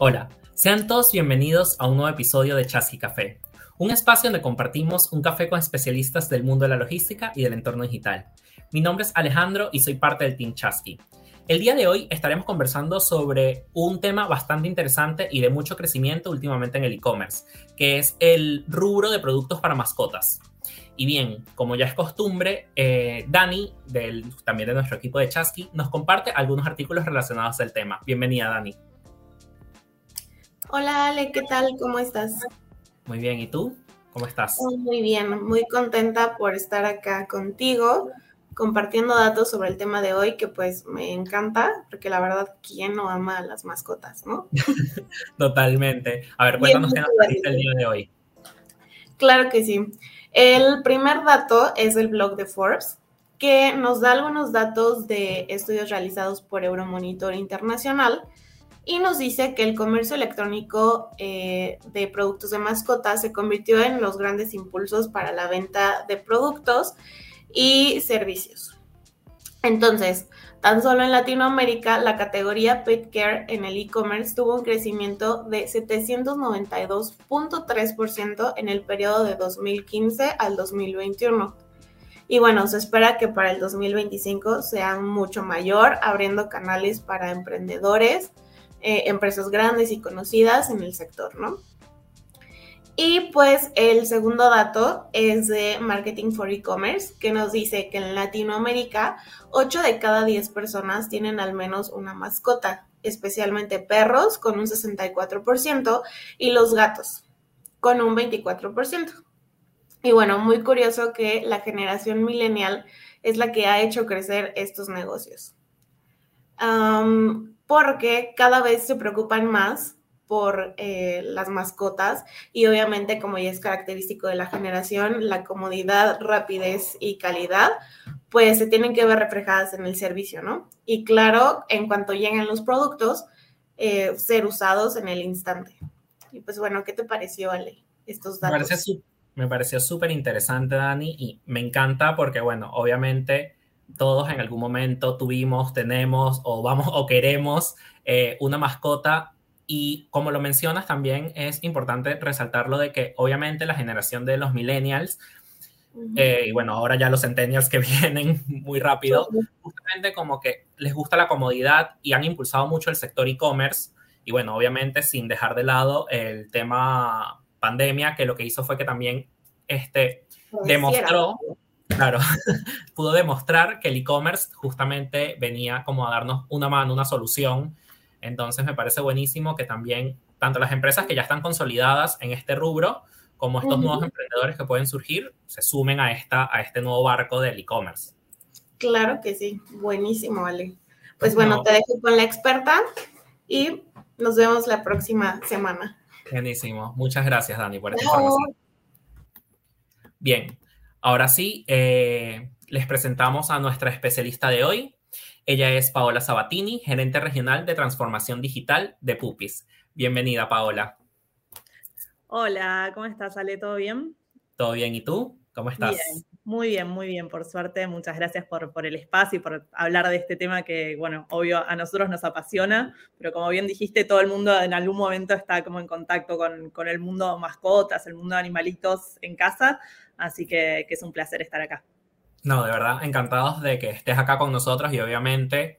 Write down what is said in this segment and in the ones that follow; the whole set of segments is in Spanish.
Hola, sean todos bienvenidos a un nuevo episodio de Chasqui Café, un espacio donde compartimos un café con especialistas del mundo de la logística y del entorno digital. Mi nombre es Alejandro y soy parte del Team Chasqui. El día de hoy estaremos conversando sobre un tema bastante interesante y de mucho crecimiento últimamente en el e-commerce, que es el rubro de productos para mascotas. Y bien, como ya es costumbre, eh, Dani, del, también de nuestro equipo de Chasqui, nos comparte algunos artículos relacionados al tema. Bienvenida, Dani. Hola Ale, ¿qué tal? ¿Cómo estás? Muy bien, ¿y tú? ¿Cómo estás? Muy bien, muy contenta por estar acá contigo, compartiendo datos sobre el tema de hoy, que pues me encanta, porque la verdad, ¿quién no ama a las mascotas, no? Totalmente. A ver, cuéntanos qué nos el día de hoy. Claro que sí. El primer dato es el blog de Forbes, que nos da algunos datos de estudios realizados por Euromonitor Internacional, y nos dice que el comercio electrónico eh, de productos de mascotas se convirtió en los grandes impulsos para la venta de productos y servicios. Entonces, tan solo en Latinoamérica, la categoría Pet Care en el e-commerce tuvo un crecimiento de 792.3% en el periodo de 2015 al 2021. Y bueno, se espera que para el 2025 sea mucho mayor, abriendo canales para emprendedores, eh, empresas grandes y conocidas en el sector, ¿no? Y pues el segundo dato es de Marketing for E-Commerce, que nos dice que en Latinoamérica 8 de cada 10 personas tienen al menos una mascota, especialmente perros con un 64% y los gatos con un 24%. Y bueno, muy curioso que la generación millennial es la que ha hecho crecer estos negocios porque cada vez se preocupan más por eh, las mascotas y obviamente como ya es característico de la generación, la comodidad, rapidez y calidad, pues se tienen que ver reflejadas en el servicio, ¿no? Y claro, en cuanto lleguen los productos, eh, ser usados en el instante. Y pues bueno, ¿qué te pareció, Ale, estos datos? Me pareció súper interesante, Dani, y me encanta porque, bueno, obviamente todos en algún momento tuvimos, tenemos o vamos o queremos eh, una mascota. Y como lo mencionas también es importante resaltarlo de que obviamente la generación de los millennials eh, y bueno, ahora ya los centennials que vienen muy rápido, justamente como que les gusta la comodidad y han impulsado mucho el sector e-commerce. Y bueno, obviamente sin dejar de lado el tema pandemia que lo que hizo fue que también este, demostró Claro, pudo demostrar que el e-commerce justamente venía como a darnos una mano, una solución. Entonces me parece buenísimo que también tanto las empresas que ya están consolidadas en este rubro como estos nuevos emprendedores que pueden surgir se sumen a, esta, a este nuevo barco del e-commerce. Claro que sí, buenísimo, Ale. Pues bueno, te dejo con la experta y nos vemos la próxima semana. Buenísimo. Muchas gracias, Dani, por esta información. Bien, Ahora sí, eh, les presentamos a nuestra especialista de hoy. Ella es Paola Sabatini, gerente regional de transformación digital de Pupis. Bienvenida, Paola. Hola, ¿cómo estás, Ale? ¿Todo bien? Todo bien, ¿y tú? ¿Cómo estás? Bien, muy bien, muy bien, por suerte. Muchas gracias por, por, el espacio y por hablar de este tema que, bueno, obvio a nosotros nos apasiona, pero como bien dijiste, todo el mundo en algún momento está como en contacto con, con el mundo mascotas, el mundo animalitos en casa, Así que, es un placer estar acá. No, de verdad, encantados de que estés acá con nosotros y obviamente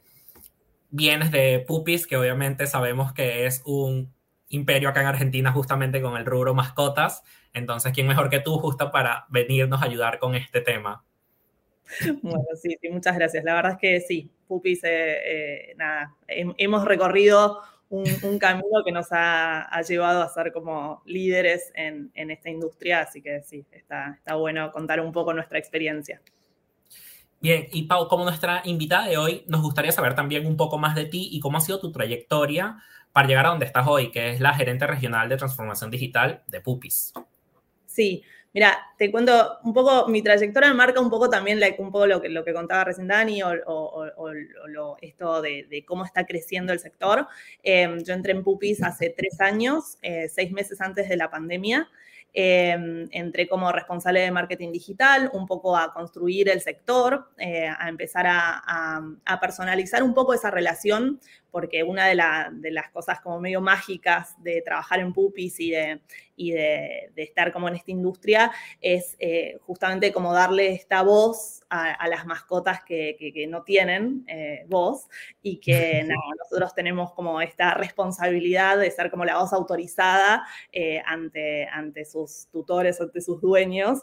vienes de Pupis, que obviamente sabemos que es un imperio acá en Argentina justamente con el rubro mascotas. Entonces, ¿quién mejor que tú justo para venirnos a ayudar con este tema? Bueno, sí, sí, muchas gracias. La verdad es que sí, Pupis, eh, eh, nada, hemos recorrido un, camino que nos ha, llevado a ser como líderes en, esta industria, así que sí, está, está bueno contar un poco nuestra experiencia. Bien, y Pau, como nuestra invitada de hoy, nos gustaría saber también un poco más de ti y cómo ha sido tu trayectoria para llegar a donde estás hoy, que es la gerente regional de transformación digital de Pupis. Sí, Mira, te cuento un poco, mi trayectoria marca un poco también un poco lo que, lo que contaba recién Dani o, esto de, cómo está creciendo el sector. Em, yo entré en Pupis hace tres años, eh, seis meses antes de la pandemia. Em, entré como responsable de marketing digital, un poco a construir el sector, eh, a empezar a, personalizar un poco esa relación porque una de, de las cosas como medio mágicas de trabajar en Pupis y de, y de, estar como en esta industria es eh, justamente como darle esta voz a, las mascotas que, no tienen eh, voz y que nosotros tenemos como esta responsabilidad de ser como la voz autorizada eh, ante, ante sus tutores, ante sus dueños,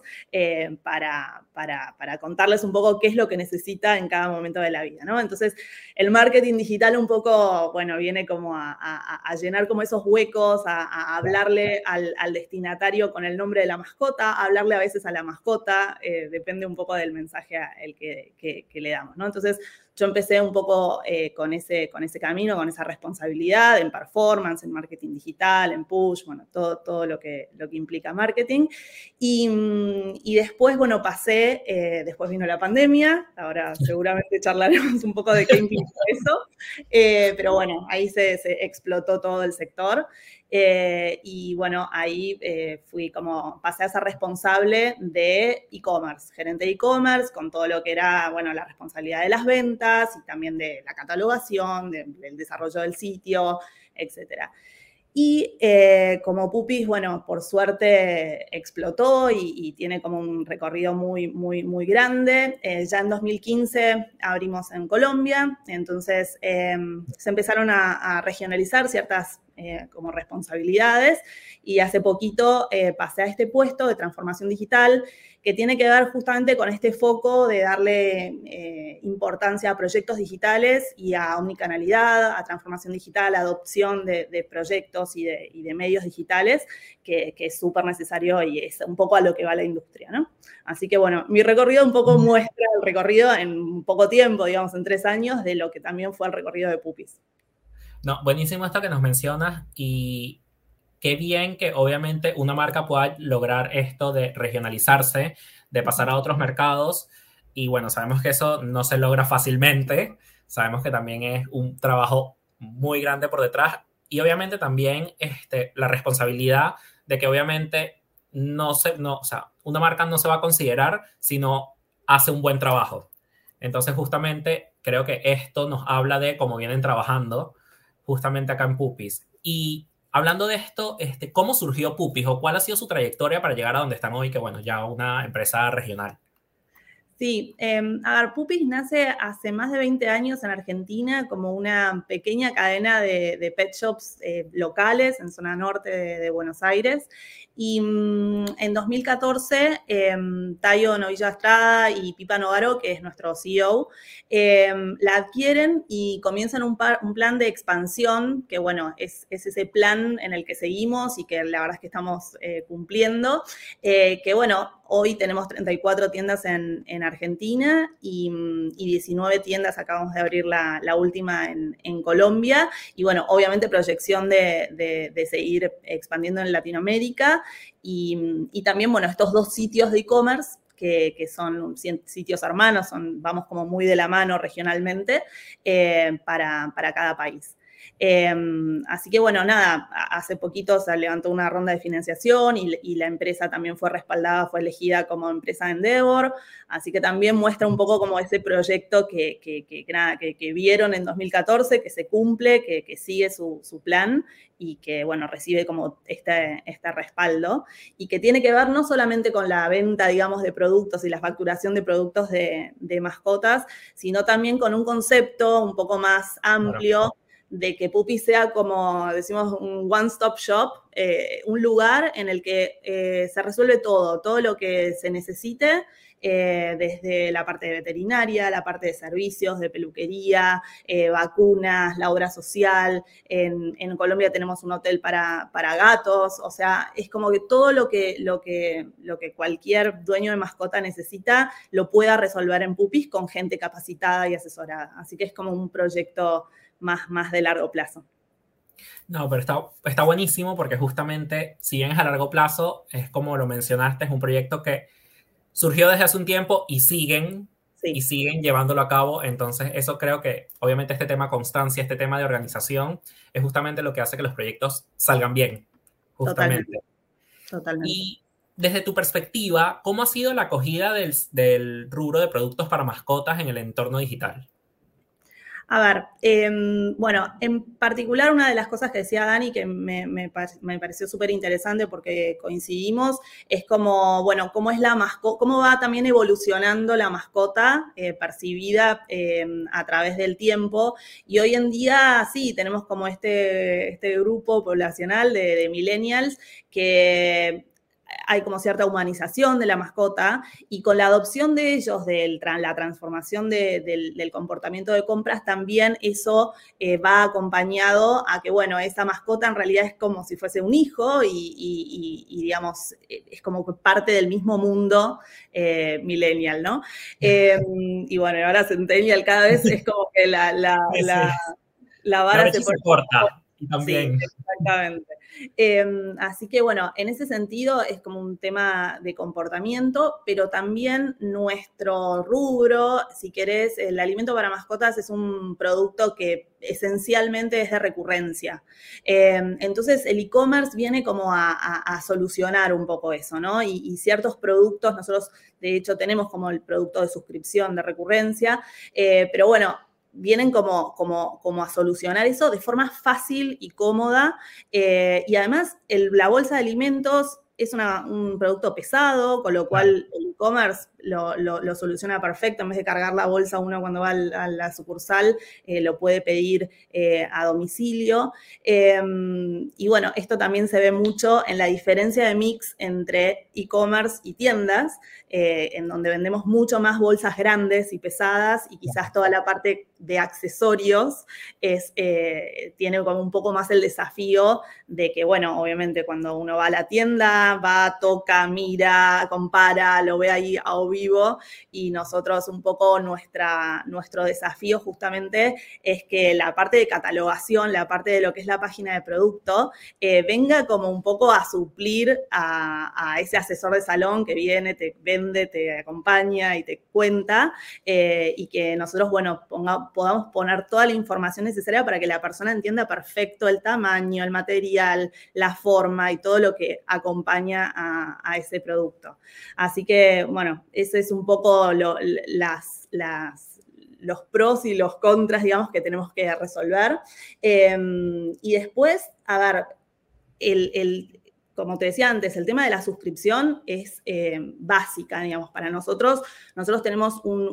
para, para, contarles un poco qué es lo que necesita en cada momento de la vida, ¿no? Entonces, el marketing digital un poco, bueno, viene como a, llenar como esos huecos, a, hablarle al al destinatario con el nombre de la mascota, hablarle a veces a la mascota, eh, depende un poco del mensaje el que, que, le damos, ¿no? Entonces, yo empecé un poco eh, con, ese, con ese camino, con esa responsabilidad en performance, en marketing digital, en push, bueno, todo, todo lo, que, lo que implica marketing. Y, y después, bueno, pasé, eh, después vino la pandemia, ahora seguramente charlaremos un poco de qué implica eso, pero bueno, ahí se, se explotó todo el sector. Eh, y bueno, ahí eh, fui como, pasé a ser responsable de e-commerce, gerente de e-commerce, con todo lo que era, bueno, la responsabilidad de las ventas y también de la catalogación, del desarrollo del sitio, etcétera. Y eh, como Pupis, bueno, por suerte explotó y, tiene como un recorrido muy, muy, muy grande. ya en 2015 abrimos en Colombia, entonces em, se empezaron a, a regionalizar ciertas eh, como responsabilidades y hace poquito eh, pasé a este puesto de transformación digital que tiene que ver justamente con este foco de darle eh, importancia a proyectos digitales y a omnicanalidad, a transformación digital, a adopción de, proyectos y de, medios digitales, que, es súper necesario y es un poco a lo que va la industria, ¿no? Así que bueno, mi recorrido un poco muestra el recorrido en poco tiempo, digamos, en tres años, de lo que también fue el recorrido de Pupis. No, buenísimo esto que nos mencionas y qué bien que obviamente una marca pueda lograr esto de regionalizarse, de pasar a otros mercados y bueno, sabemos que eso no se logra fácilmente, sabemos que también es un trabajo muy grande por detrás y obviamente también este, la responsabilidad de que obviamente no se, no, o sea, una marca no se va a considerar si no hace un buen trabajo. Entonces, justamente creo que esto nos habla de cómo vienen trabajando justamente acá en Pupis. Y hablando de esto, este, ¿cómo surgió Pupis o cuál ha sido su trayectoria para llegar a donde están hoy, que bueno, ya una empresa regional? Sí, eh, Pupis nace hace más de 20 años en Argentina como una pequeña cadena de, pet shops eh, locales en zona norte de Buenos Aires y mm, en 2014, em, Tayo Novilla Estrada y Pipa Novaro, que es nuestro CEO, em, la adquieren y comienzan un, plan de expansión, que bueno, es, ese plan en el que seguimos y que la verdad es que estamos eh, cumpliendo, eh, que bueno, hoy tenemos 34 tiendas en, Argentina y, 19 tiendas, acabamos de abrir la, última en, Colombia, y bueno, obviamente proyección de seguir expandiendo en Latinoamérica. Y, también, bueno, estos dos sitios de e-commerce que, son sitios hermanos, son, vamos como muy de la mano regionalmente eh, para, cada país. Em, así que bueno, nada, hace poquito se levantó una ronda de financiación y, la empresa también fue respaldada, fue elegida como empresa Endeavor, así que también muestra un poco como ese proyecto que, que, vieron en 2014, que se cumple, que, sigue su, su, plan y que, bueno, recibe como este, este respaldo y que tiene que ver no solamente con la venta, digamos, de productos y la facturación de productos de, mascotas, sino también con un concepto un poco más amplio de que Pupi sea como, decimos, un one-stop shop, eh, un lugar en el que eh, se resuelve todo, todo lo que se necesite eh, desde la parte de veterinaria, la parte de servicios, de peluquería, vacunas, la obra social. En, Colombia tenemos un hotel para, gatos, o sea, es como que todo lo que, lo, que, lo que cualquier dueño de mascota necesita lo pueda resolver en Pupis con gente capacitada y asesorada. Así que es como un proyecto más, más de largo plazo. No, pero está, está buenísimo porque justamente, si bien es a largo plazo, es como lo mencionaste, es un proyecto que surgió desde hace un tiempo y siguen y siguen llevándolo a cabo. Entonces, eso creo que, obviamente, este tema constancia, este tema de organización, es justamente lo que hace que los proyectos salgan bien. Justamente. Totalmente. Y desde tu perspectiva, ¿cómo ha sido la acogida del, del rubro de productos para mascotas en el entorno digital? A ver, em, bueno, en particular una de las cosas que decía Dani que me, me, pareció súper interesante porque coincidimos, es como, bueno, cómo es la mascota, cómo va también evolucionando la mascota eh, percibida em, a través del tiempo. Y hoy en día, sí, tenemos como este, este grupo poblacional de, de millennials que hay como cierta humanización de la mascota y con la adopción de ellos, de la transformación del, comportamiento de compras, también eso eh, va acompañado a que, bueno, esa mascota en realidad es como si fuese un hijo y, digamos, es como parte del mismo mundo eh, millennial, ¿no? Em, y bueno, ahora centennial cada vez es como que la, la, la, vara se, corta. También. exactamente. Em, así que bueno, en ese sentido es como un tema de comportamiento, pero también nuestro rubro, si querés, el alimento para mascotas es un producto que esencialmente es de recurrencia. Em, entonces el e-commerce viene como a, solucionar un poco eso, ¿no? Y, ciertos productos, nosotros de hecho tenemos como el producto de suscripción de recurrencia, eh, pero bueno, vienen como, como, como, a solucionar eso de forma fácil y cómoda. Eh, y además, la bolsa de alimentos es un producto pesado, con lo cual el e-commerce lo, soluciona perfecto. En vez de cargar la bolsa uno cuando va a la sucursal, eh, lo puede pedir eh, a domicilio. Em, y bueno, esto también se ve mucho en la diferencia de mix entre e-commerce y tiendas, en donde vendemos mucho más bolsas grandes y pesadas y quizás toda la parte de accesorios es, tiene como un poco más el desafío de que, bueno, obviamente cuando uno va a la tienda, va, toca, mira, compara, lo ve ahí a vivo y nosotros un poco nuestra, nuestro desafío justamente es que la parte de catalogación, la parte de lo que es la página de producto, eh, venga como un poco a suplir a, ese asesor de salón que viene, te vende, te acompaña y te cuenta eh, y que nosotros, bueno, podamos poner toda la información necesaria para que la persona entienda perfecto el tamaño, el material, la forma y todo lo que acompaña a, ese producto. Así que, bueno, ese es un poco los pros y los contras, digamos, que tenemos que resolver. Em, y después, a ver, el, como te decía antes, el tema de la suscripción es eh, básica, digamos, para nosotros. Nosotros tenemos un,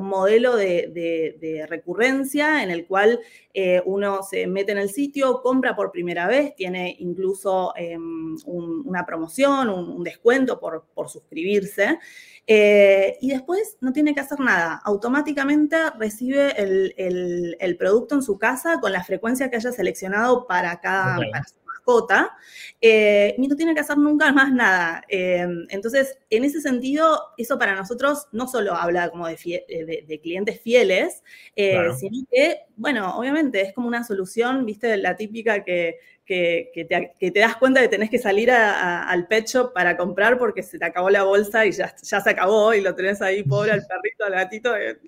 modelo de, recurrencia en el cual eh, uno se mete en el sitio, compra por primera vez, tiene incluso em, una promoción, un, descuento por, suscribirse. Eh, y después no tiene que hacer nada. Automáticamente recibe el, producto en su casa con la frecuencia que haya seleccionado para cada, mascota, eh, y no tiene que hacer nunca más nada. Eh, entonces, en ese sentido, eso para nosotros no solo habla como de, de, clientes fieles, eh, sino que, bueno, obviamente es como una solución, viste, la típica que que, te, das cuenta que tenés que salir al pet shop para comprar porque se te acabó la bolsa y ya, se acabó y lo tenés ahí, pobre, al perrito, al gatito, eh,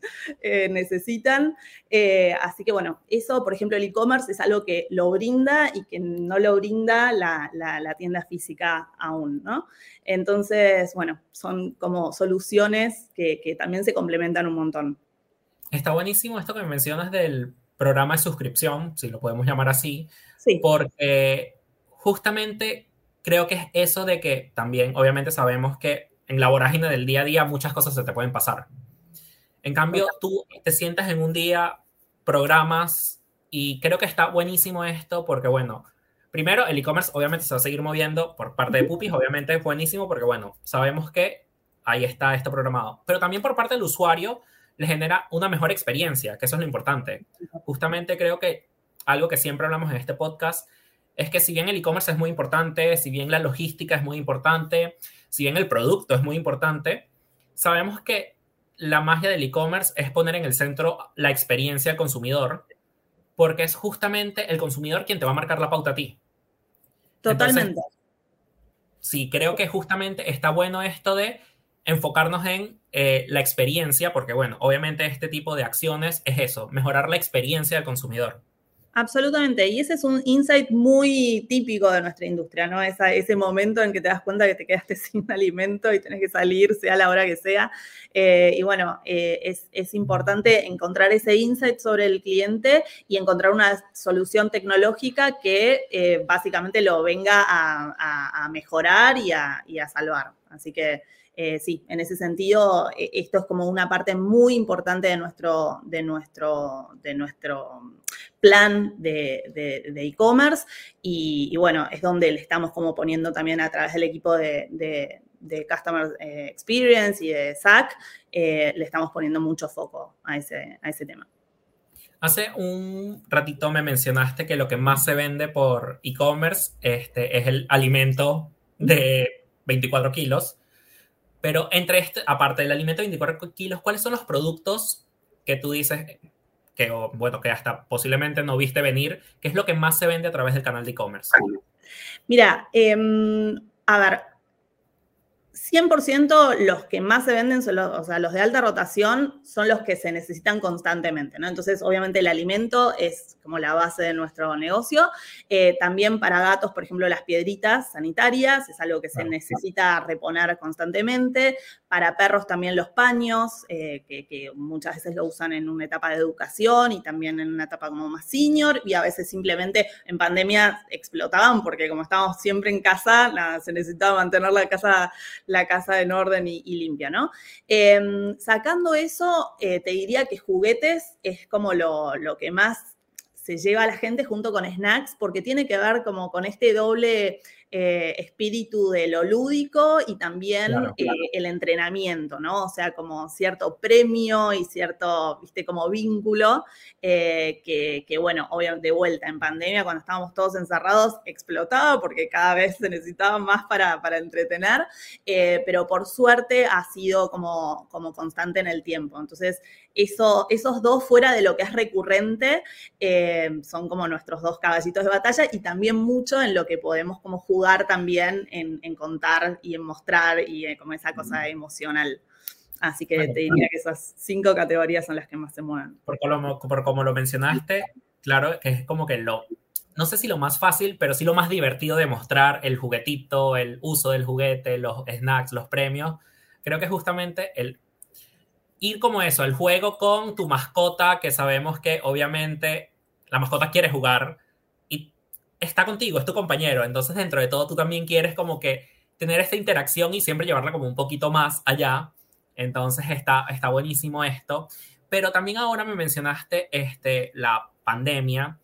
eh, necesitan. Eh, así que bueno, eso, por ejemplo, el e-commerce es algo que lo brinda y que no lo brinda la, tienda física aún, ¿no? Entonces, bueno, son como soluciones que, que también se complementan un montón. Está buenísimo esto que me mencionas del programa de suscripción, si lo podemos llamar así, porque justamente creo que es eso de que también, obviamente sabemos que en la vorágine del día a día muchas cosas se te pueden pasar. En cambio, tú te sientas en un día, programas, y creo que está buenísimo esto porque, bueno, primero, el e-commerce obviamente se va a seguir moviendo por parte de Pupis, obviamente es buenísimo porque, bueno, sabemos que ahí está esto programado, pero también por parte del usuario le genera una mejor experiencia, que eso es lo importante. Justamente creo que algo que siempre hablamos en este podcast es que si bien el e-commerce es muy importante, si bien la logística es muy importante, si bien el producto es muy importante, sabemos que la magia del e-commerce es poner en el centro la experiencia del consumidor, porque es justamente el consumidor quien te va a marcar la pauta a ti. Totalmente. sí, creo que justamente está bueno esto de enfocarnos en eh, la experiencia, porque bueno, obviamente este tipo de acciones es eso, mejorar la experiencia del consumidor. Absolutamente, y ese es un insight muy típico de nuestra industria, ¿no? Esa, ese momento en que te das cuenta que te quedaste sin alimento y tenés que salir, sea la hora que sea. Eh, y bueno, eh, es, importante encontrar ese insight sobre el cliente y encontrar una solución tecnológica que eh, básicamente lo venga a, mejorar y a, y a salvar. Así que eh, sí, en ese sentido, e, esto es como una parte muy importante de nuestro, de nuestro, de nuestro plan de e-commerce y, bueno, es donde le estamos como poniendo también a través del equipo de, Customer eh, Experience y de SAC, eh, le estamos poniendo mucho foco a ese, a ese tema. Hace un ratito me mencionaste que lo que más se vende por e-commerce este, es el alimento de 24 kilos. Pero entre este, aparte del alimento de 24 kilos, ¿cuáles son los productos que tú dices que, bueno, que hasta posiblemente no viste venir? ¿Qué es lo que más se vende a través del canal de e-commerce? Mira, em, a ver, 100% los que más se venden son los, o sea, los de alta rotación son los que se necesitan constantemente, ¿no? Entonces, obviamente el alimento es como la base de nuestro negocio. Eh, también para gatos, por ejemplo, las piedritas sanitarias es algo que se necesita reponer constantemente. Para perros también los paños, eh, que, muchas veces lo usan en una etapa de educación y también en una etapa como más senior y a veces simplemente en pandemia explotaban porque como estábamos siempre en casa, se necesitaba mantener la casa la casa en orden y, limpia, ¿no? Em, sacando eso, eh, te diría que juguetes es como lo, que más se lleva a la gente junto con snacks, porque tiene que ver como con este doble eh, espíritu de lo lúdico y también eh, el entrenamiento, ¿no? O sea, como cierto premio y cierto, viste, como vínculo, eh, que, bueno, obviamente de vuelta en pandemia, cuando estábamos todos encerrados, explotaba porque cada vez se necesitaba más para, entretener, pero por suerte ha sido como, como constante en el tiempo. Entonces, eso, esos dos fuera de lo que es recurrente son como nuestros dos caballitos de batalla y también mucho en lo que podemos como jugar también en, contar y en mostrar y eh, como esa cosa emocional. Así que te diría que esas cinco categorías son las que más se mueven. Por como, por como lo mencionaste, claro, que es como que lo, no sé si lo más fácil, pero sí lo más divertido de mostrar el juguetito, el uso del juguete, los snacks, los premios. Creo que justamente el ir como eso, el juego con tu mascota, que sabemos que obviamente la mascota quiere jugar, está contigo, es tu compañero, entonces dentro de todo tú también quieres como que tener esta interacción y siempre llevarla como un poquito más allá. Entonces está, está buenísimo esto. Pero también ahora me mencionaste este, la pandemia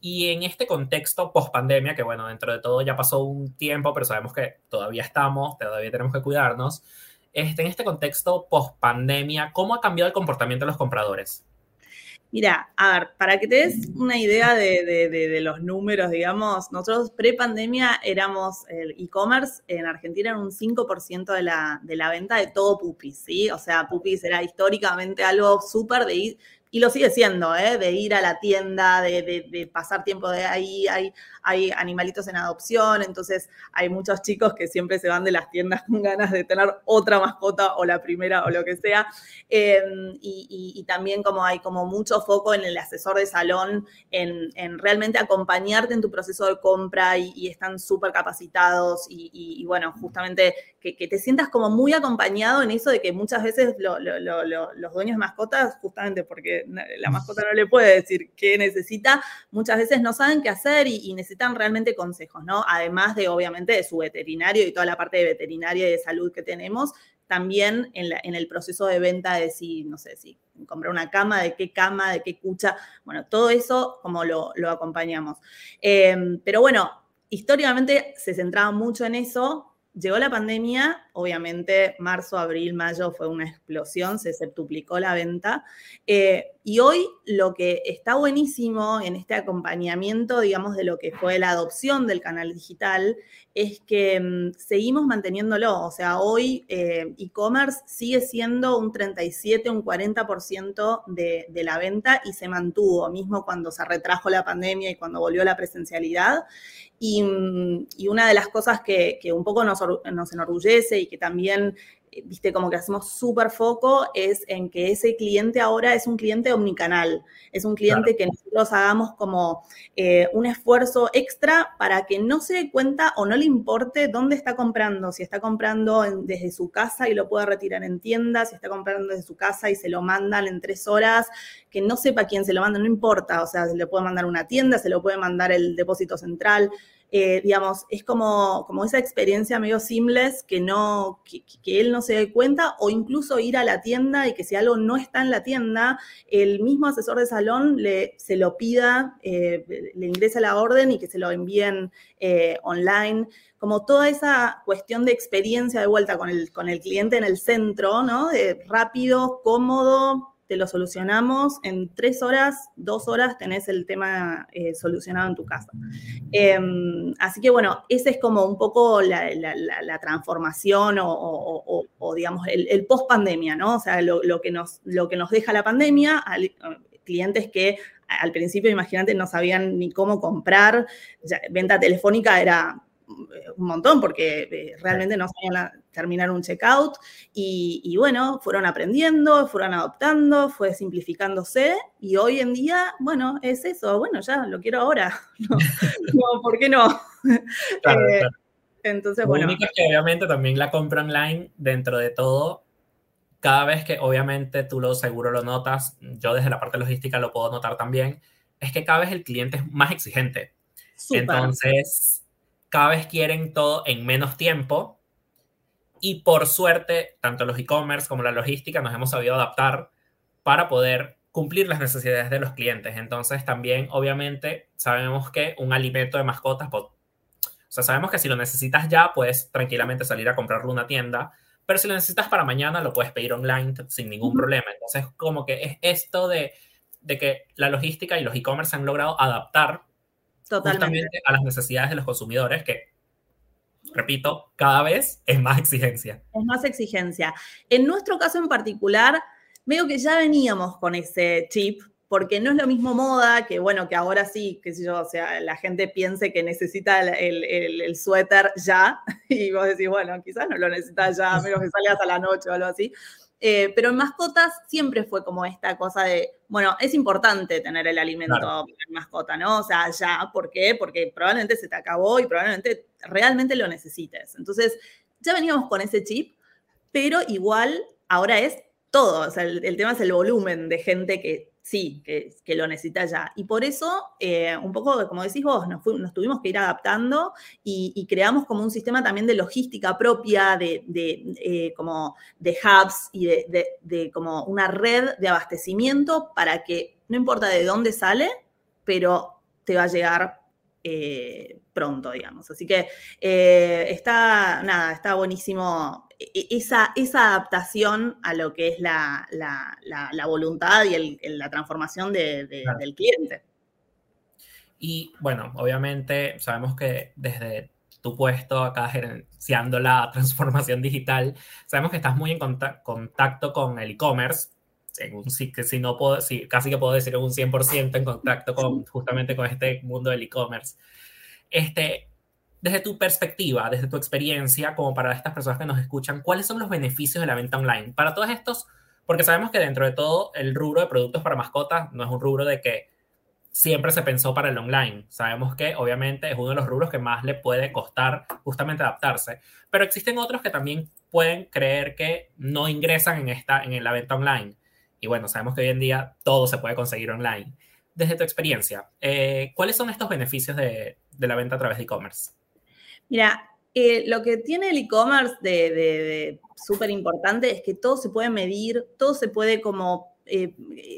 y en este contexto post pandemia, que bueno, dentro de todo ya pasó un tiempo, pero sabemos que todavía estamos, todavía tenemos que cuidarnos. Este, en este contexto post pandemia, ¿cómo ha cambiado el comportamiento de los compradores? Mira, a ver, para que te des una idea de, los números, digamos, nosotros pre-pandemia éramos el e-commerce en Argentina en un 5% de la, de la venta de todo Pupis, ¿sí? O sea, Pupis era históricamente algo súper de y lo sigue siendo, ¿eh? de ir a la tienda, de, pasar tiempo de ahí, hay, hay animalitos en adopción, entonces hay muchos chicos que siempre se van de las tiendas con ganas de tener otra mascota o la primera o lo que sea, em, y, también como hay como mucho foco en el asesor de salón, en, realmente acompañarte en tu proceso de compra y, están súper capacitados y, bueno, justamente que, te sientas como muy acompañado en eso de que muchas veces los dueños de mascotas, justamente porque la mascota no le puede decir qué necesita, muchas veces no saben qué hacer y, necesitan realmente consejos, ¿no? Además de, obviamente, de su veterinario y toda la parte de veterinaria y de salud que tenemos, también en, el proceso de venta de si, no sé, si comprar una cama, de qué cama, de qué cucha, bueno, todo eso como lo, acompañamos. Em, pero bueno, históricamente se centraba mucho en eso, Llegó la pandemia, obviamente marzo, abril, mayo fue una explosión, se septuplicó la venta. Eh, y hoy lo que está buenísimo en este acompañamiento, digamos, de lo que fue la adopción del canal digital, es que mm, seguimos manteniéndolo. O sea, hoy eh, e-commerce sigue siendo un 37, un 40% de, de la venta y se mantuvo, mismo cuando se retrajo la pandemia y cuando volvió la presencialidad. Y, una de las cosas que, un poco nos, enorgullece y que también, eh, viste, como que hacemos súper foco es en que ese cliente ahora es un cliente omnicanal, es un cliente que nosotros hagamos como eh, un esfuerzo extra para que no se dé cuenta o no le importe dónde está comprando, si está comprando desde su casa y lo puede retirar en tienda, si está comprando desde su casa y se lo mandan en tres horas, que no sepa quién se lo manda, no importa, o sea, se le puede mandar una tienda, se lo puede mandar el depósito central, eh, digamos, es como, como esa experiencia medio seamless que, no, que, él no se dé cuenta o incluso ir a la tienda y que si algo no está en la tienda, el mismo asesor de salón le, se lo pida, eh, le ingresa la orden y que se lo envíen eh, online como toda esa cuestión de experiencia de vuelta con el, con el cliente en el centro, ¿no? Rápido, cómodo, te lo solucionamos en tres horas, dos horas tenés el tema eh, solucionado en tu casa. Em, así que bueno, esa es como un poco la, transformación o, digamos, el, post pandemia, ¿no? O sea, lo, que nos, lo que nos deja la pandemia, clientes que al principio, imagínate, no sabían ni cómo comprar, venta telefónica era un montón porque eh, realmente no sabían terminar un checkout y, bueno, fueron aprendiendo, fueron adoptando, fue simplificándose y hoy en día, bueno, es eso, bueno, ya lo quiero ahora, no, ¿por qué no? Eh, entonces, bueno. Lo único es que obviamente también la compra online, dentro de todo, cada vez que obviamente tú lo seguro lo notas, yo desde la parte logística lo puedo notar también, es que cada vez el cliente es más exigente. Entonces, cada vez quieren todo en menos tiempo y por suerte, tanto los e-commerce como la logística nos hemos sabido adaptar para poder cumplir las necesidades de los clientes. Entonces también, obviamente, sabemos que un alimento de mascotas, o sea, sabemos que si lo necesitas ya, puedes tranquilamente salir a comprarlo en una tienda, pero si lo necesitas para mañana, lo puedes pedir online sin ningún problema. Entonces, como que es esto de, de que la logística y los e-commerce han logrado adaptar Totalmente. a las necesidades de los consumidores, que, repito, cada vez es más exigencia. Es más exigencia. En nuestro caso en particular, veo que ya veníamos con ese chip, porque no es lo mismo moda, que bueno, que ahora sí, qué sé yo, o sea, la gente piense que necesita el, el, suéter ya, y vos decís, bueno, quizás no lo necesitas ya, menos que salgas a la noche o algo así. Eh, pero en mascotas siempre fue como esta cosa de, bueno, es importante tener el alimento en mascota, ¿no? O sea, ya, ¿por qué? Porque probablemente se te acabó y probablemente realmente lo necesites. Entonces, ya veníamos con ese chip, pero igual ahora es todo. O sea, el tema es el volumen de gente que sí, que, lo necesita ya. Y por eso, eh, un poco, como decís vos, nos, tuvimos que ir adaptando y, creamos como un sistema también de logística propia, de, eh, como de hubs y de, como una red de abastecimiento para que no importa de dónde sale, pero te va a llegar eh, pronto, digamos. Así que está, nada, está buenísimo e, esa, esa adaptación a lo que es la, voluntad y la transformación del cliente. Y bueno, obviamente sabemos que desde tu puesto acá gerenciando la transformación digital, sabemos que estás muy en contacto con el e-commerce, que si no puedo, si, casi que puedo decir un 100% en contacto con justamente con este mundo del e-commerce. Este, desde tu perspectiva, desde tu experiencia, como para estas personas que nos escuchan, ¿cuáles son los beneficios de la venta online? Para todos estos, porque sabemos que dentro de todo el rubro de productos para mascotas no es un rubro de que siempre se pensó para el online. Sabemos que obviamente es uno de los rubros que más le puede costar justamente adaptarse, pero existen otros que también pueden creer que no ingresan en, esta, en la venta online. Y bueno, sabemos que hoy en día todo se puede conseguir online. Desde tu experiencia, eh, ¿cuáles son estos beneficios de, la venta a través de e-commerce? Mira, eh, lo que tiene el e-commerce de, súper importante es que todo se puede medir, todo se puede como, eh,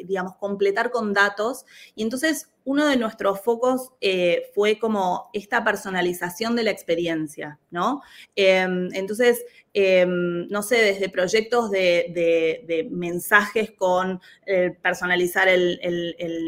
digamos, completar con datos. Y entonces uno de nuestros focos eh, fue como esta personalización de la experiencia, ¿no? Em, entonces, em, no sé, desde proyectos de, mensajes con eh, personalizar el,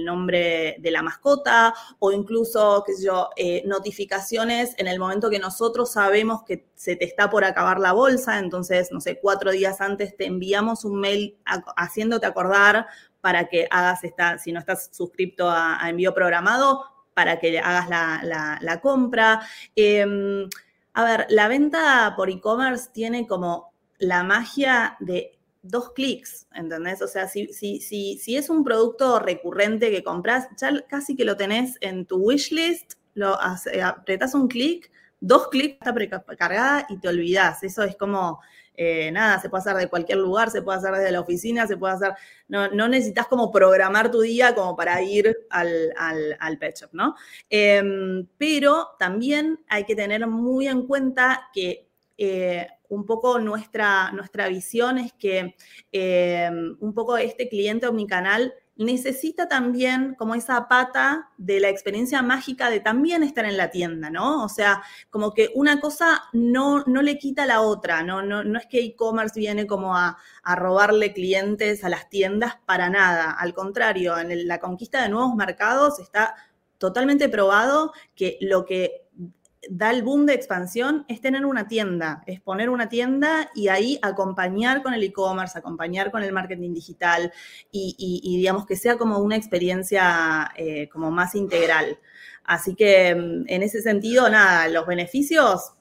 nombre de la mascota o incluso, qué sé yo, eh, notificaciones en el momento que nosotros sabemos que se te está por acabar la bolsa, entonces, no sé, cuatro días antes te enviamos un mail haciéndote acordar para que hagas esta, si no estás suscrito a, envío programado, para que hagas la, compra. Em, a ver, la venta por e-commerce tiene como la magia de dos clics, ¿entendés? O sea, si, si, si, si es un producto recurrente que compras, ya casi que lo tenés en tu wishlist, lo apretas un clic, dos clics está precargada y te olvidas. Eso es como, eh, nada, se puede hacer de cualquier lugar, se puede hacer desde la oficina, se puede hacer, no, no necesitas como programar tu día como para ir al, al, pet shop, ¿no? Em, pero también hay que tener muy en cuenta que eh, un poco nuestra, nuestra visión es que eh, un poco este cliente omnicanal necesita también como esa pata de la experiencia mágica de también estar en la tienda, ¿no? O sea, como que una cosa no, no le quita la otra, ¿no? No, no es que e-commerce viene como a, a, robarle clientes a las tiendas para nada, al contrario, en la conquista de nuevos mercados está totalmente probado que lo que da el boom de expansión es tener una tienda, es poner una tienda y ahí acompañar con el e-commerce, acompañar con el marketing digital y, digamos que sea como una experiencia eh, como más integral. Así que mm, en ese sentido, nada, los beneficios,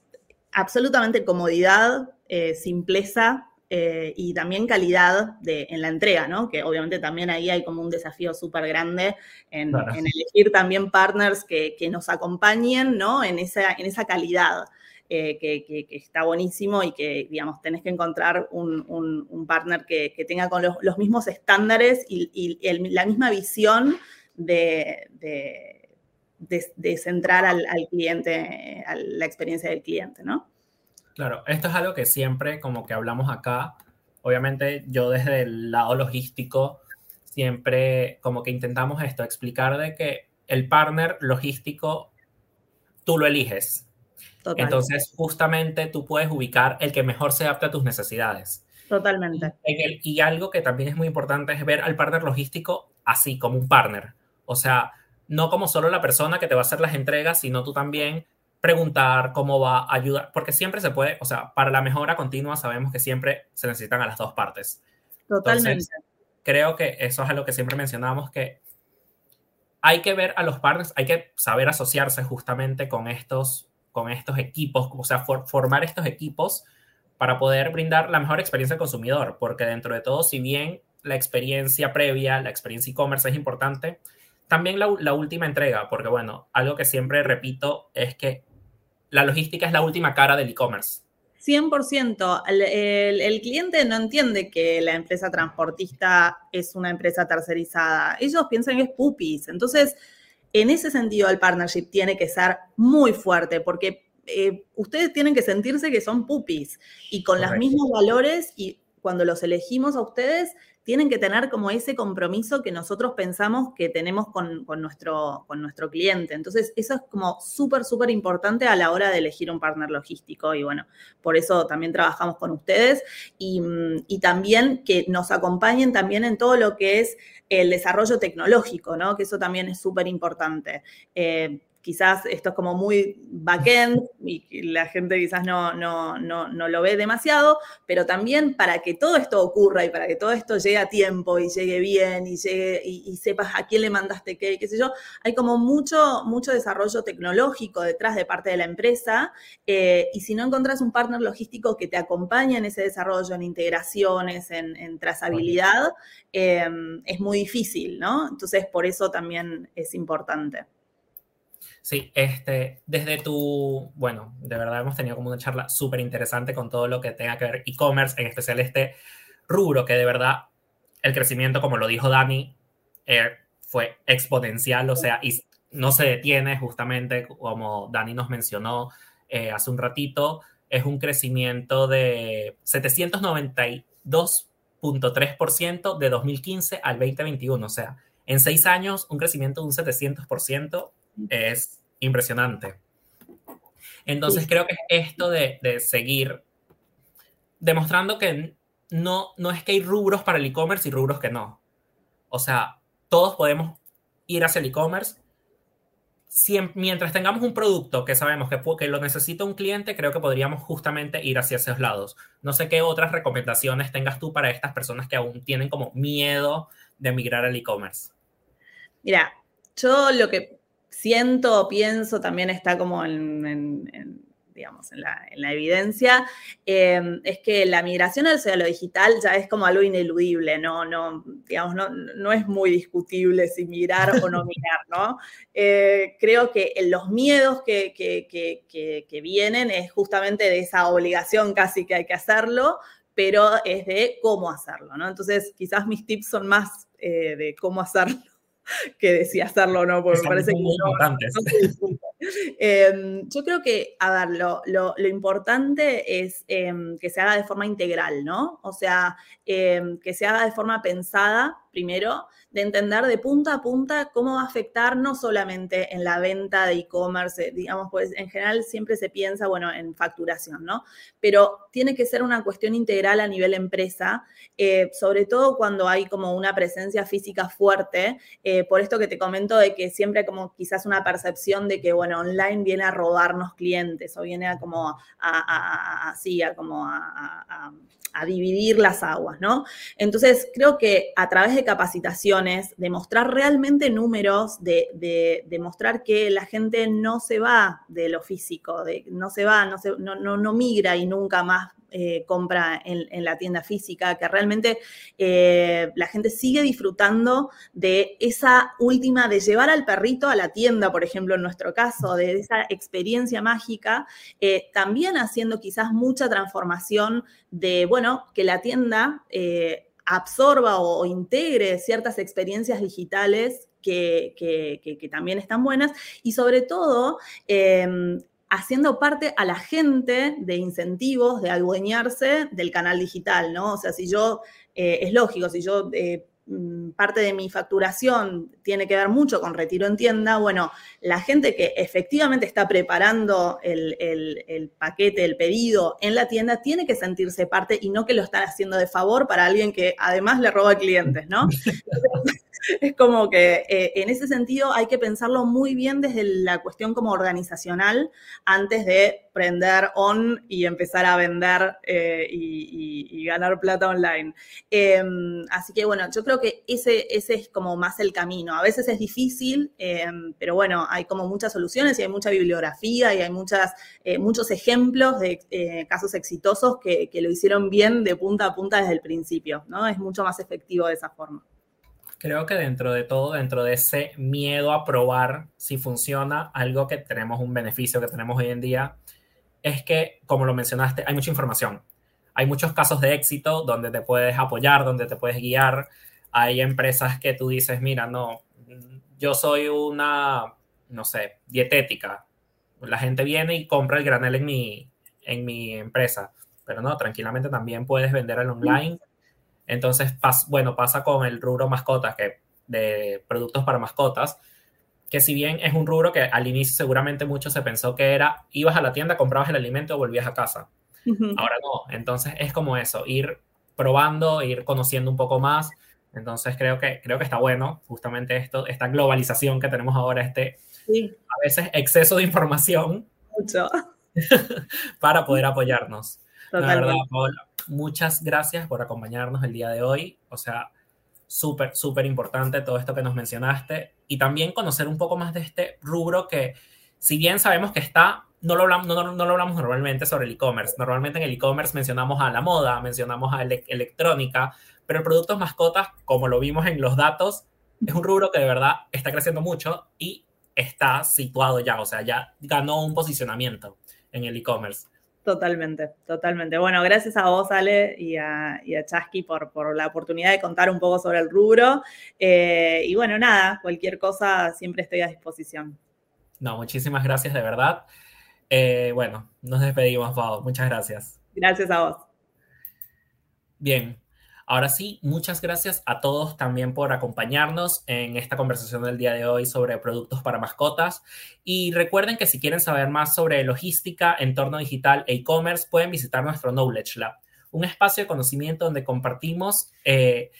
absolutamente comodidad, eh, simpleza, eh, y también calidad de, en la entrega, ¿no? Que obviamente también ahí hay como un desafío súper grande en, elegir también partners que, nos acompañen, ¿no? En esa, en esa calidad. Eh, que, está buenísimo y que, digamos, tenés que encontrar un, partner que, tenga con los, mismos estándares y, la misma visión de, de, centrar al, al, cliente, a la experiencia del cliente, ¿no? Claro, esto es algo que siempre como que hablamos acá. Obviamente yo desde el lado logístico siempre como que intentamos esto, explicar de que el partner logístico tú lo eliges. Entonces justamente tú puedes ubicar el que mejor se adapte a tus necesidades. Totalmente. y algo que también es muy importante es ver al partner logístico así, como un partner. O sea, no como solo la persona que te va a hacer las entregas, sino tú también preguntar cómo va a ayudar, porque siempre se puede, o sea, para la mejora continua sabemos que siempre se necesitan a las dos partes. Totalmente. creo que eso es algo que siempre mencionamos, que hay que ver a los partners, hay que saber asociarse justamente con estos, con estos equipos, o sea, formar estos equipos para poder brindar la mejor experiencia al consumidor, porque dentro de todo, si bien la experiencia previa, la experiencia e-commerce es importante, también la, la, última entrega, porque bueno, algo que siempre repito es que la logística es la última cara del e-commerce. 100%. El, cliente no entiende que la empresa transportista es una empresa tercerizada. Ellos piensan que es pupis. Entonces, en ese sentido, el partnership tiene que ser muy fuerte porque eh, ustedes tienen que sentirse que son pupis y con los mismos valores y cuando los elegimos a ustedes, tienen que tener como ese compromiso que nosotros pensamos que tenemos con, nuestro, con nuestro cliente. Entonces, eso es como súper, súper importante a la hora de elegir un partner logístico y bueno, por eso también trabajamos con ustedes y, también que nos acompañen también en todo lo que es el desarrollo tecnológico, ¿no? Que eso también es súper importante. Eh, quizás esto es como muy back-end y la gente quizás no, no, no, no, lo ve demasiado, pero también para que todo esto ocurra y para que todo esto llegue a tiempo y llegue bien y, llegue, y, sepas a quién le mandaste qué, qué sé yo, hay como mucho, mucho desarrollo tecnológico detrás de parte de la empresa eh, y si no encontrás un partner logístico que te acompañe en ese desarrollo, en integraciones, en, trazabilidad, eh, es muy difícil, ¿no? Entonces, por eso también es importante. Sí, este, desde tu, bueno, de verdad hemos tenido como una charla súper interesante con todo lo que tenga que ver e-commerce, en especial este rubro que de verdad el crecimiento, como lo dijo Dani, eh, fue exponencial, o sea, y no se detiene justamente como Dani nos mencionó eh, hace un ratito, es un crecimiento de 792.3% de 2015 al 2021, o sea, en seis años un crecimiento de un 700% es impresionante. Entonces creo que esto de, seguir demostrando que no, no es que hay rubros para el e-commerce y rubros que no. O sea, todos podemos ir hacia el e-commerce. Mientras tengamos un producto que sabemos que, que lo necesita un cliente, creo que podríamos justamente ir hacia esos lados. No sé qué otras recomendaciones tengas tú para estas personas que aún tienen como miedo de migrar al e-commerce. Mira, yo lo que siento o pienso también está como en, digamos, en la, evidencia, em, es que la migración hacia lo digital ya es como algo ineludible, no, no, digamos, no, no es muy discutible si mirar o no mirar, ¿no? Eh, creo que los miedos que, que, que, vienen es justamente de esa obligación casi que hay que hacerlo, pero es de cómo hacerlo, ¿no? Entonces, quizás mis tips son más eh, de cómo hacerlo que de si hacerlo o no, porque me parece muy que em, yo creo que, a ver, lo, lo, importante es em, que se haga de forma integral, ¿no? O sea, em, que se haga de forma pensada, primero, de entender de punta a punta cómo va a afectar no solamente en la venta de e-commerce, digamos, pues en general siempre se piensa, bueno, en facturación, ¿no? Pero tiene que ser una cuestión integral a nivel empresa, eh, sobre todo cuando hay como una presencia física fuerte, eh, por esto que te comento de que siempre hay como quizás una percepción de que, bueno, online viene a robarnos clientes o viene a como a, así, a como a dividir las aguas, ¿no? Entonces, creo que a través de de mostrar realmente números, de, demostrar que la gente no se va de lo físico, de, no se va, no, se, no, no migra y nunca más eh, compra en, la tienda física, que realmente eh, la gente sigue disfrutando de esa última, de llevar al perrito a la tienda, por ejemplo, en nuestro caso, de esa experiencia mágica, eh, también haciendo quizás mucha transformación de, bueno, que la tienda absorba o, integre ciertas experiencias digitales que, también están buenas y sobre todo haciendo parte a la gente de incentivos de adueñarse del canal digital, ¿no? O sea, si yo, eh, es lógico, si yo eh, parte de mi facturación tiene que ver mucho con retiro en tienda, bueno, la gente que efectivamente está preparando el, el, paquete, el pedido en la tienda, tiene que sentirse parte y no que lo están haciendo de favor para alguien que además le roba clientes, ¿no? es como que eh, en ese sentido hay que pensarlo muy bien desde la cuestión como organizacional antes de prender on y empezar a vender eh, y, ganar plata online. Em, así que bueno, yo creo que ese, ese es como más el camino. A veces es difícil, em, pero bueno, hay como muchas soluciones y hay mucha bibliografía y hay muchas, eh, muchos ejemplos de casos exitosos que, que lo hicieron bien de punta a punta desde el principio, ¿no? Es mucho más efectivo de esa forma creo que dentro de todo, dentro de ese miedo a probar si funciona, algo que tenemos un beneficio que tenemos hoy en día, es que, como lo mencionaste, hay mucha información. Hay muchos casos de éxito donde te puedes apoyar, donde te puedes guiar. Hay empresas que tú dices, mira, no, yo soy una, no sé, dietética. La gente viene y compra el granel en mi, en mi empresa. Pero no, tranquilamente también puedes vender al online entonces, bueno, pasa con el rubro mascotas, que de productos para mascotas, que si bien es un rubro que al inicio seguramente mucho se pensó que era, ibas a la tienda, comprabas el alimento y volvías a casa. Ahora no, entonces es como eso, ir probando, ir conociendo un poco más. Entonces creo que, creo que está bueno justamente esto, esta globalización que tenemos ahora, este a veces exceso de información. Mucho. para poder apoyarnos. La verdad, Paola, muchas gracias por acompañarnos el día de hoy. O sea, súper, súper importante todo esto que nos mencionaste y también conocer un poco más de este rubro que, si bien sabemos que está, no lo hablamos, no, no lo hablamos normalmente sobre el e-commerce. Normalmente en el e-commerce mencionamos a la moda, mencionamos a la electrónica, pero productos mascotas, como lo vimos en los datos, es un rubro que de verdad está creciendo mucho y está situado ya, o sea, ya ganó un posicionamiento en el e-commerce. Totalmente, totalmente. Bueno, gracias a vos, Ale, y a, y Chasky por, por, la oportunidad de contar un poco sobre el rubro. Eh, y bueno, nada, cualquier cosa siempre estoy a disposición. No, muchísimas gracias de verdad. Eh, bueno, nos despedimos, Pau. Muchas gracias. Gracias a vos. Bien, Ahora sí, muchas gracias a todos también por acompañarnos en esta conversación del día de hoy sobre productos para mascotas. Y recuerden que si quieren saber más sobre logística, entorno digital e e-commerce, pueden visitar nuestro Knowledge Lab, un espacio de conocimiento donde compartimos eh,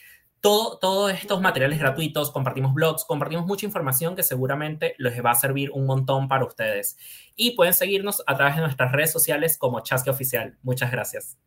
todo, todos estos materiales gratuitos, compartimos blogs, compartimos mucha información que seguramente les va a servir un montón para ustedes. Y pueden seguirnos a través de nuestras redes sociales como Chasque Oficial. Muchas gracias.